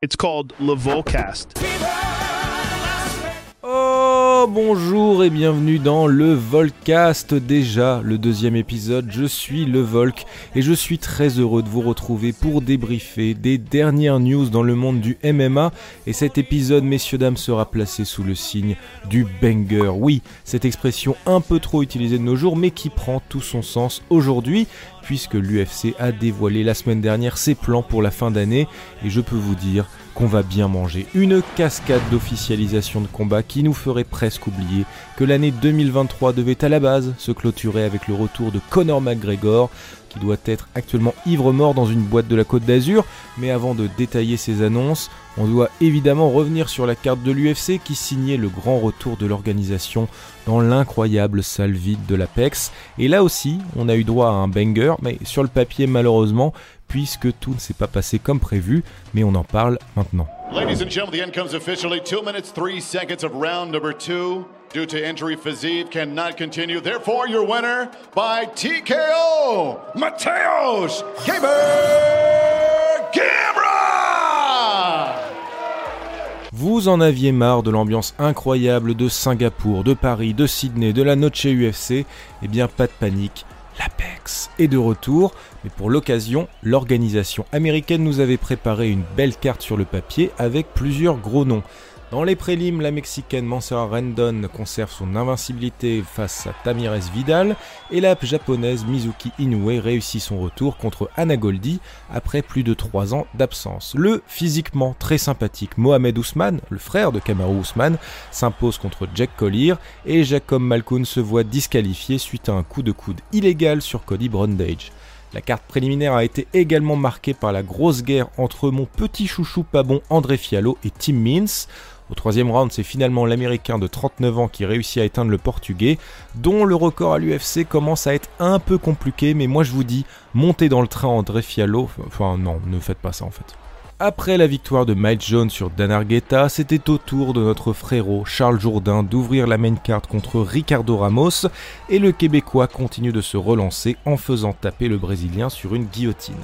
It's called Le Volcast. Oh bonjour et bienvenue dans le Volcast. Déjà le deuxième épisode je suis le Volk et je suis très heureux de vous retrouver pour débriefer des dernières news dans le monde du MMA et cet épisode messieurs dames sera placé sous le signe du banger. Oui cette expression un peu trop utilisée de nos jours mais qui prend tout son sens aujourd'hui puisque l'UFC a dévoilé la semaine dernière ses plans pour la fin d'année. Et je peux vous dire qu'on va bien manger. Une cascade d'officialisation de combat qui nous ferait presque oublier que l'année 2023 devait à la base se clôturer avec le retour de Conor McGregor, qui doit être actuellement ivre-mort dans une boîte de la Côte d'Azur. Mais avant de détailler ces annonces, on doit évidemment revenir sur la carte de l'UFC qui signait le grand retour de l'organisation dans l'incroyable salle vide de l'Apex. Et là aussi, on a eu droit à un banger, mais sur le papier malheureusement, puisque tout ne s'est pas passé comme prévu, mais on en parle maintenant. Ladies and gentlemen, the end comes officially. Two minutes, three seconds of round number two. Due to cannot continue. Therefore, your winner by TKO, Mateos Gamera! Vous en aviez marre de l'ambiance incroyable de Singapour, de Paris, de Sydney, de la Noche UFC Eh bien, pas de panique, l'Apex est de retour, mais pour l'occasion, l'organisation américaine nous avait préparé une belle carte sur le papier avec plusieurs gros noms. Dans les prélims, la Mexicaine Mansera Rendon conserve son invincibilité face à Tamirez Vidal et la japonaise Mizuki Inoue réussit son retour contre Anna Goldi après plus de 3 ans d'absence. Le physiquement très sympathique Mohamed Ousmane, le frère de Kamaru Ousmane, s'impose contre Jack Collier et Jacob Malkoun se voit disqualifié suite à un coup de coude illégal sur Cody Brundage. La carte préliminaire a été également marquée par la grosse guerre entre mon petit chouchou pas bon André Fiallo et Tim Means. Au troisième round, c'est finalement l'Américain de 39 ans qui réussit à éteindre le Portugais, dont le record à l'UFC commence à être un peu compliqué, mais moi je vous dis, montez dans le train André Fiallo, enfin non, ne faites pas ça en fait. Après la victoire de Mike Jones sur Dan Argueta, c'était au tour de notre frérot Charles Jourdain d'ouvrir la main card contre Ricardo Ramos et le Québécois continue de se relancer en faisant taper le Brésilien sur une guillotine.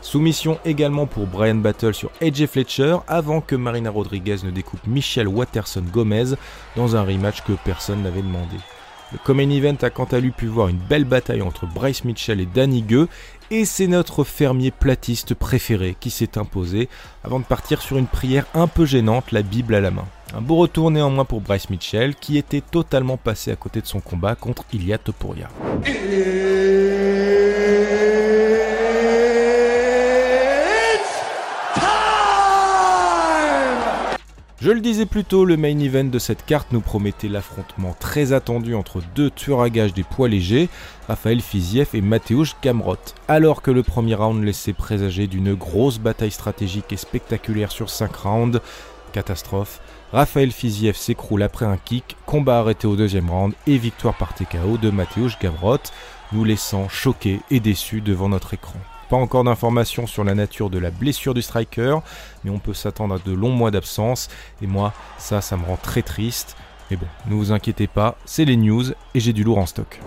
Soumission également pour Brian Battle sur AJ Fletcher avant que Marina Rodriguez ne découpe Michelle Watterson Gomez dans un rematch que personne n'avait demandé. Le Common Event a quant à lui pu voir une belle bataille entre Bryce Mitchell et Danny Gueux et c'est notre fermier platiste préféré qui s'est imposé avant de partir sur une prière un peu gênante, la Bible à la main. Un beau retour néanmoins pour Bryce Mitchell qui était totalement passé à côté de son combat contre Ilya Topuria. Je le disais plus tôt, le main event de cette carte nous promettait l'affrontement très attendu entre deux tueurs à gages des poids légers, Raphaël Fiziev et Mateusz Gamrot. Alors que le premier round laissait présager d'une grosse bataille stratégique et spectaculaire sur 5 rounds, catastrophe, Raphaël Fiziev s'écroule après un kick, combat arrêté au deuxième round et victoire par TKO de Mateusz Gamrot, nous laissant choqués et déçus devant notre écran. Pas encore d'informations sur la nature de la blessure du striker, mais on peut s'attendre à de longs mois d'absence. Et moi, ça, ça me rend très triste. Mais bon, ne vous inquiétez pas, c'est les news et j'ai du lourd en stock.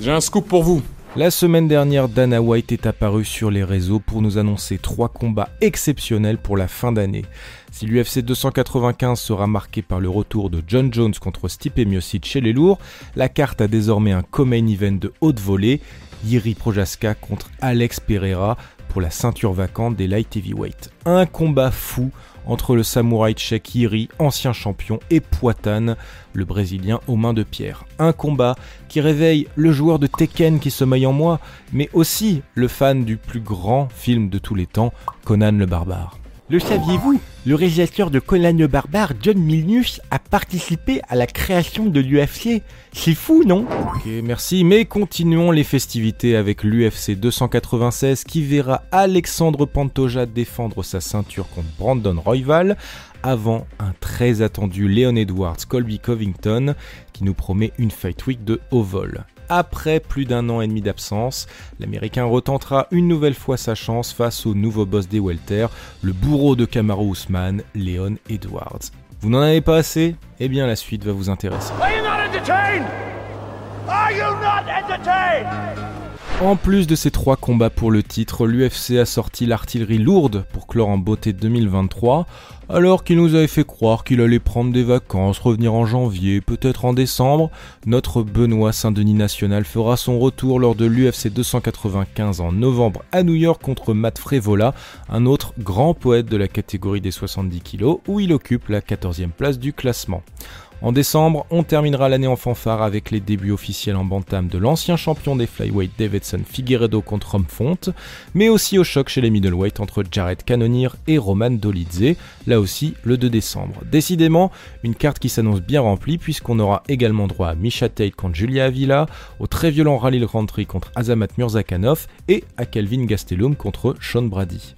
J'ai un scoop pour vous. La semaine dernière, Dana White est apparu sur les réseaux pour nous annoncer trois combats exceptionnels pour la fin d'année. Si l'UFC 295 sera marqué par le retour de John Jones contre Stipe Miocic chez les lourds, la carte a désormais un co-main event de haute volée Yiri Projaska contre Alex Pereira pour la ceinture vacante des light heavyweight. Un combat fou entre le samouraï tchèque Yiri, ancien champion, et Poitane, le brésilien aux mains de pierre. Un combat qui réveille le joueur de Tekken qui sommeille en moi, mais aussi le fan du plus grand film de tous les temps, Conan le barbare. Le saviez-vous? Le réalisateur de Conan Barbare, John Milnius, a participé à la création de l'UFC. C'est fou, non? Ok, merci, mais continuons les festivités avec l'UFC 296 qui verra Alexandre Pantoja défendre sa ceinture contre Brandon Royval avant un très attendu Leon Edwards Colby Covington qui nous promet une fight week de haut vol. Après plus d'un an et demi d'absence, l'Américain retentera une nouvelle fois sa chance face au nouveau boss des Welter, le bourreau de Kamaru Usman, Leon Edwards. Vous n'en avez pas assez? Eh bien la suite va vous intéresser. En plus de ces trois combats pour le titre, l'UFC a sorti l'artillerie lourde pour clore en beauté 2023, alors qu'il nous avait fait croire qu'il allait prendre des vacances, revenir en janvier, peut-être en décembre. Notre Benoît Saint-Denis National fera son retour lors de l'UFC 295 en novembre à New York contre Matt Frevola, un autre grand poète de la catégorie des 70 kg, où il occupe la 14e place du classement. En décembre, on terminera l'année en fanfare avec les débuts officiels en bantam de l'ancien champion des flyweight Davidson Figueredo contre Font, mais aussi au choc chez les middleweight entre Jared Cannonier et Roman Dolidze, là aussi le 2 décembre. Décidément, une carte qui s'annonce bien remplie puisqu'on aura également droit à Misha Tate contre Julia Avila, au très violent Rallye Rantry contre Azamat Murzakanov et à Kelvin Gastelum contre Sean Brady.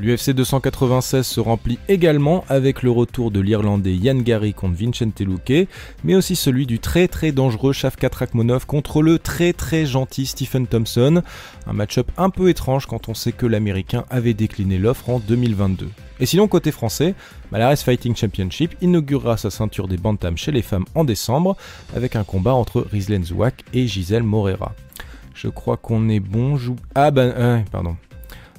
L'UFC 296 se remplit également avec le retour de l'Irlandais Yann Gary contre Vincente Luque, mais aussi celui du très très dangereux Shavkat Rakhmonov contre le très très gentil Stephen Thompson. Un match-up un peu étrange quand on sait que l'Américain avait décliné l'offre en 2022. Et sinon, côté français, Malares Fighting Championship inaugurera sa ceinture des Bantam chez les femmes en décembre avec un combat entre Rizlen Zouak et Gisèle Morera. Je crois qu'on est bon. Ah ben, euh, pardon.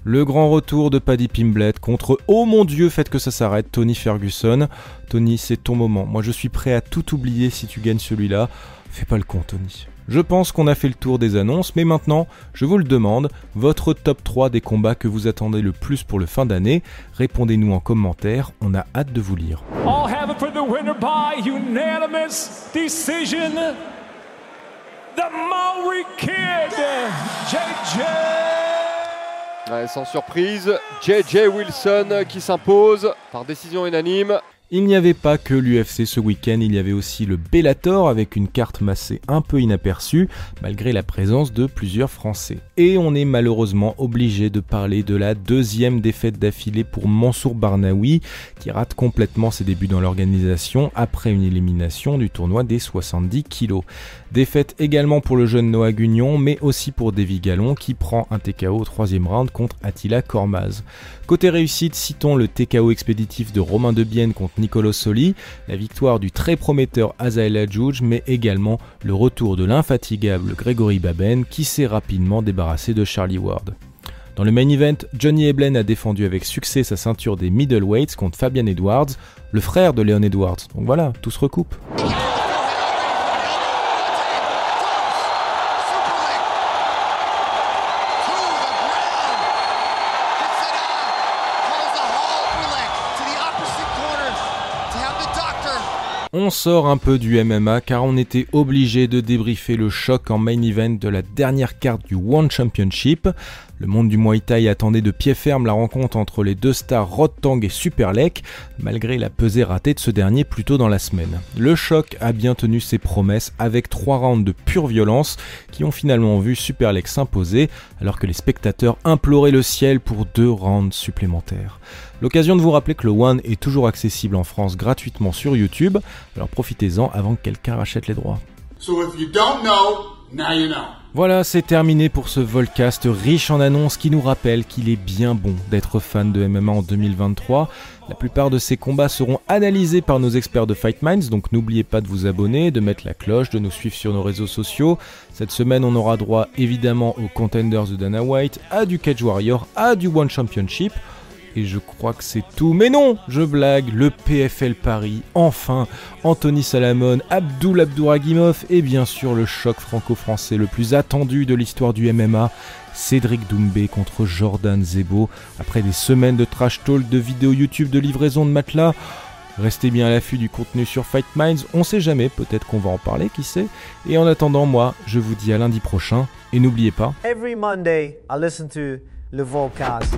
Le grand retour de Paddy Pimblett contre Oh mon dieu, faites que ça s'arrête, Tony Ferguson. Tony, c'est ton moment. Moi, je suis prêt à tout oublier si tu gagnes celui-là. Fais pas le con, Tony. Je pense qu'on a fait le tour des annonces, mais maintenant, je vous le demande, votre top 3 des combats que vous attendez le plus pour le fin d'année, répondez-nous en commentaire, on a hâte de vous lire. Sans surprise, JJ Wilson qui s'impose par décision unanime. Il n'y avait pas que l'UFC ce week-end, il y avait aussi le Bellator avec une carte massée un peu inaperçue malgré la présence de plusieurs Français. Et on est malheureusement obligé de parler de la deuxième défaite d'affilée pour Mansour Barnaoui qui rate complètement ses débuts dans l'organisation après une élimination du tournoi des 70 kilos. Défaite également pour le jeune Noah Gugnon mais aussi pour Davy Gallon qui prend un TKO au troisième round contre Attila Kormaz. Côté réussite, citons le TKO expéditif de Romain Debienne contre Nicolo Soli, la victoire du très prometteur Azael Adjouj, mais également le retour de l'infatigable Grégory Baben qui s'est rapidement débarrassé de Charlie Ward. Dans le main event, Johnny Eblen a défendu avec succès sa ceinture des middleweights contre Fabian Edwards, le frère de Leon Edwards. Donc voilà, tout se recoupe. On sort un peu du MMA car on était obligé de débriefer le choc en main event de la dernière carte du One Championship. Le monde du Muay Thai attendait de pied ferme la rencontre entre les deux stars Rod Tang et Superlek, malgré la pesée ratée de ce dernier plus tôt dans la semaine. Le choc a bien tenu ses promesses avec trois rounds de pure violence qui ont finalement vu Superlek s'imposer alors que les spectateurs imploraient le ciel pour deux rounds supplémentaires. L'occasion de vous rappeler que le One est toujours accessible en France gratuitement sur YouTube, alors profitez-en avant que quelqu'un rachète les droits. Voilà, c'est terminé pour ce Volcast riche en annonces qui nous rappelle qu'il est bien bon d'être fan de MMA en 2023. La plupart de ces combats seront analysés par nos experts de Fight Minds, donc n'oubliez pas de vous abonner, de mettre la cloche, de nous suivre sur nos réseaux sociaux. Cette semaine, on aura droit évidemment aux Contenders de Dana White, à du Cage Warrior, à du One Championship. Et je crois que c'est tout. Mais non, je blague, le PFL Paris, enfin, Anthony Salamone, Abdul Abdouragimov et bien sûr le choc franco-français le plus attendu de l'histoire du MMA, Cédric Doumbé contre Jordan Zebo. Après des semaines de trash talk, de vidéos YouTube, de livraison de matelas, Restez bien à l'affût du contenu sur Fight Minds, on sait jamais, peut-être qu'on va en parler, qui sait. Et en attendant, moi, je vous dis à lundi prochain, et n'oubliez pas... Every Monday, I listen to Volcast.